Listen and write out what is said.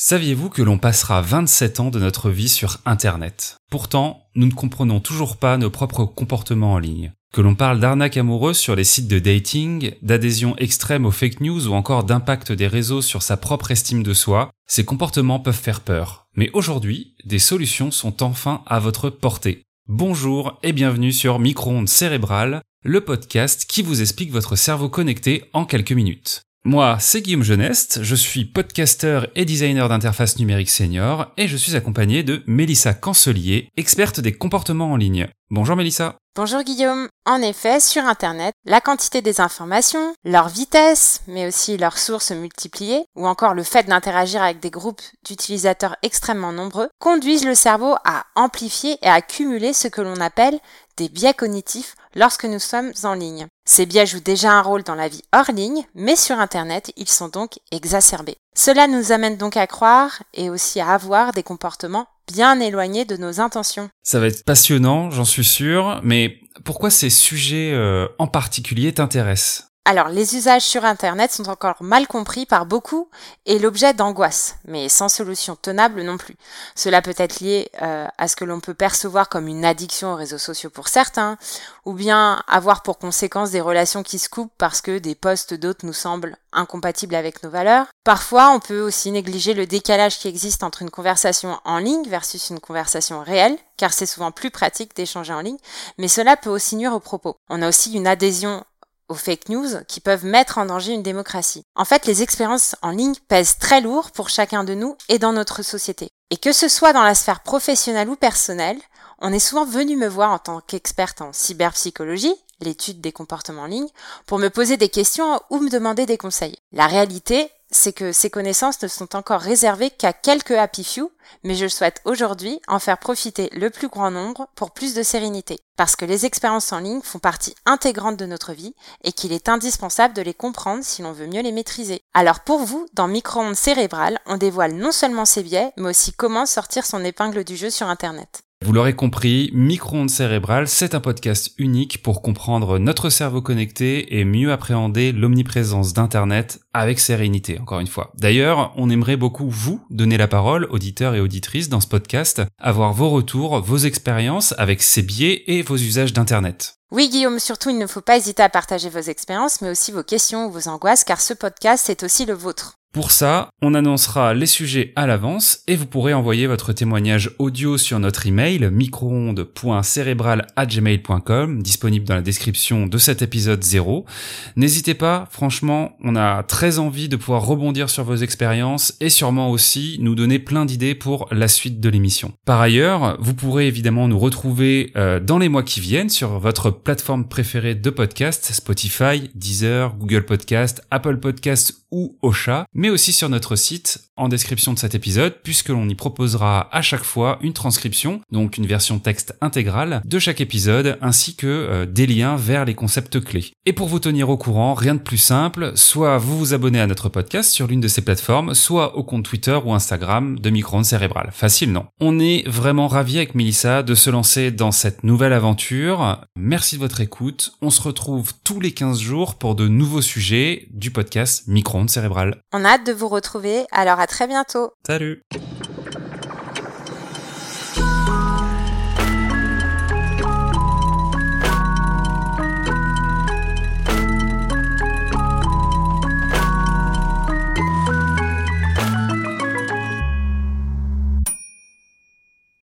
Saviez-vous que l'on passera 27 ans de notre vie sur Internet? Pourtant, nous ne comprenons toujours pas nos propres comportements en ligne. Que l'on parle d'arnaque amoureuse sur les sites de dating, d'adhésion extrême aux fake news ou encore d'impact des réseaux sur sa propre estime de soi, ces comportements peuvent faire peur. Mais aujourd'hui, des solutions sont enfin à votre portée. Bonjour et bienvenue sur Micro-ondes cérébrales, le podcast qui vous explique votre cerveau connecté en quelques minutes. Moi, c'est Guillaume Geneste, je suis podcaster et designer d'interface numérique senior et je suis accompagné de Mélissa Cancelier, experte des comportements en ligne. Bonjour Mélissa. Bonjour Guillaume. En effet, sur Internet, la quantité des informations, leur vitesse, mais aussi leurs sources multipliées, ou encore le fait d'interagir avec des groupes d'utilisateurs extrêmement nombreux, conduisent le cerveau à amplifier et à cumuler ce que l'on appelle des biais cognitifs lorsque nous sommes en ligne. Ces biais jouent déjà un rôle dans la vie hors ligne, mais sur Internet, ils sont donc exacerbés. Cela nous amène donc à croire et aussi à avoir des comportements bien éloignés de nos intentions. Ça va être passionnant, j'en suis sûr, mais pourquoi ces sujets euh, en particulier t'intéressent? Alors, les usages sur Internet sont encore mal compris par beaucoup et l'objet d'angoisse, mais sans solution tenable non plus. Cela peut être lié euh, à ce que l'on peut percevoir comme une addiction aux réseaux sociaux pour certains, ou bien avoir pour conséquence des relations qui se coupent parce que des posts d'autres nous semblent incompatibles avec nos valeurs. Parfois, on peut aussi négliger le décalage qui existe entre une conversation en ligne versus une conversation réelle, car c'est souvent plus pratique d'échanger en ligne, mais cela peut aussi nuire aux propos. On a aussi une adhésion aux fake news qui peuvent mettre en danger une démocratie. En fait, les expériences en ligne pèsent très lourd pour chacun de nous et dans notre société. Et que ce soit dans la sphère professionnelle ou personnelle, on est souvent venu me voir en tant qu'experte en cyberpsychologie, l'étude des comportements en ligne, pour me poser des questions ou me demander des conseils. La réalité, c'est que ces connaissances ne sont encore réservées qu'à quelques happy few, mais je souhaite aujourd'hui en faire profiter le plus grand nombre pour plus de sérénité, parce que les expériences en ligne font partie intégrante de notre vie et qu'il est indispensable de les comprendre si l'on veut mieux les maîtriser. Alors pour vous, dans Micro-ondes cérébrales, on dévoile non seulement ses biais, mais aussi comment sortir son épingle du jeu sur Internet. Vous l'aurez compris, Micro-ondes cérébrales, c'est un podcast unique pour comprendre notre cerveau connecté et mieux appréhender l'omniprésence d'Internet avec sérénité, encore une fois. D'ailleurs, on aimerait beaucoup vous donner la parole, auditeurs et auditrices, dans ce podcast, avoir vos retours, vos expériences avec ces biais et vos usages d'Internet. Oui Guillaume, surtout il ne faut pas hésiter à partager vos expériences, mais aussi vos questions ou vos angoisses, car ce podcast, c'est aussi le vôtre. Pour ça, on annoncera les sujets à l'avance et vous pourrez envoyer votre témoignage audio sur notre email microonde.cerebral@gmail.com disponible dans la description de cet épisode 0. N'hésitez pas, franchement, on a très envie de pouvoir rebondir sur vos expériences et sûrement aussi nous donner plein d'idées pour la suite de l'émission. Par ailleurs, vous pourrez évidemment nous retrouver euh, dans les mois qui viennent sur votre plateforme préférée de podcast, Spotify, Deezer, Google Podcast, Apple Podcast ou Ocha, mais aussi sur notre site en description de cet épisode, puisque l'on y proposera à chaque fois une transcription, donc une version texte intégrale de chaque épisode, ainsi que euh, des liens vers les concepts clés. Et pour vous tenir au courant, rien de plus simple, soit vous vous abonnez à notre podcast sur l'une de ces plateformes, soit au compte Twitter ou Instagram de Micro-ondes cérébrales. Facile, non? On est vraiment ravis avec Melissa de se lancer dans cette nouvelle aventure. Merci de votre écoute. On se retrouve tous les 15 jours pour de nouveaux sujets du podcast On a hâte de vous retrouver, alors à très bientôt. Salut